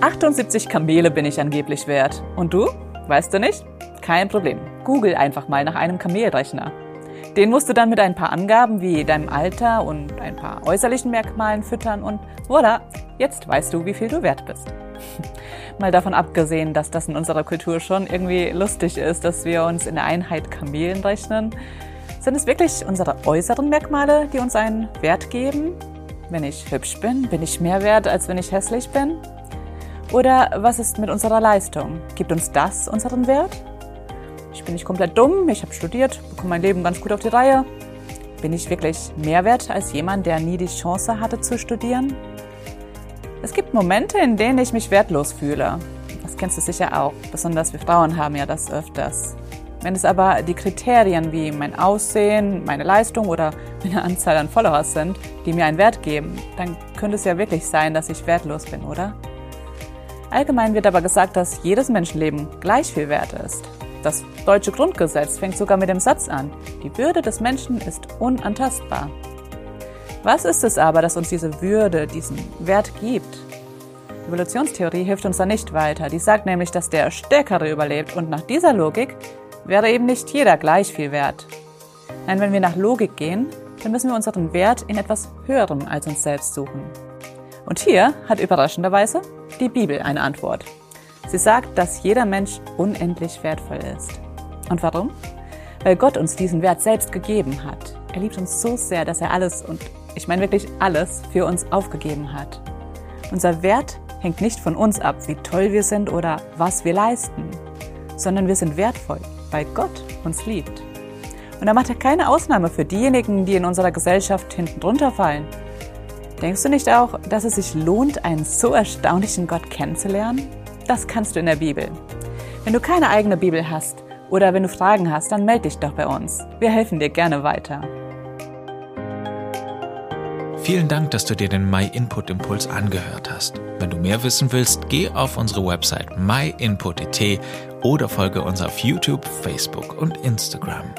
78 Kamele bin ich angeblich wert. Und du? Weißt du nicht? Kein Problem. Google einfach mal nach einem Kamelrechner. Den musst du dann mit ein paar Angaben wie deinem Alter und ein paar äußerlichen Merkmalen füttern und voilà, jetzt weißt du, wie viel du wert bist. Mal davon abgesehen, dass das in unserer Kultur schon irgendwie lustig ist, dass wir uns in der Einheit Kamelen rechnen, sind es wirklich unsere äußeren Merkmale, die uns einen Wert geben? Wenn ich hübsch bin, bin ich mehr wert, als wenn ich hässlich bin? Oder was ist mit unserer Leistung? Gibt uns das unseren Wert? Ich bin nicht komplett dumm, ich habe studiert, bekomme mein Leben ganz gut auf die Reihe. Bin ich wirklich mehr wert als jemand, der nie die Chance hatte zu studieren? Es gibt Momente, in denen ich mich wertlos fühle. Das kennst du sicher auch. Besonders wir Frauen haben ja das öfters. Wenn es aber die Kriterien wie mein Aussehen, meine Leistung oder meine Anzahl an Followers sind, die mir einen Wert geben, dann könnte es ja wirklich sein, dass ich wertlos bin, oder? Allgemein wird aber gesagt, dass jedes Menschenleben gleich viel wert ist. Das deutsche Grundgesetz fängt sogar mit dem Satz an, die Würde des Menschen ist unantastbar. Was ist es aber, das uns diese Würde, diesen Wert gibt? Evolutionstheorie hilft uns da nicht weiter. Die sagt nämlich, dass der Stärkere überlebt und nach dieser Logik wäre eben nicht jeder gleich viel wert. Nein, wenn wir nach Logik gehen, dann müssen wir unseren Wert in etwas Höherem als uns selbst suchen. Und hier hat überraschenderweise die Bibel eine Antwort. Sie sagt, dass jeder Mensch unendlich wertvoll ist. Und warum? Weil Gott uns diesen Wert selbst gegeben hat. Er liebt uns so sehr, dass er alles, und ich meine wirklich alles, für uns aufgegeben hat. Unser Wert hängt nicht von uns ab, wie toll wir sind oder was wir leisten, sondern wir sind wertvoll, weil Gott uns liebt. Und da macht er keine Ausnahme für diejenigen, die in unserer Gesellschaft hinten drunter fallen. Denkst du nicht auch, dass es sich lohnt, einen so erstaunlichen Gott kennenzulernen? Das kannst du in der Bibel. Wenn du keine eigene Bibel hast oder wenn du Fragen hast, dann melde dich doch bei uns. Wir helfen dir gerne weiter. Vielen Dank, dass du dir den My Input Impuls angehört hast. Wenn du mehr wissen willst, geh auf unsere Website myinput.it oder folge uns auf YouTube, Facebook und Instagram.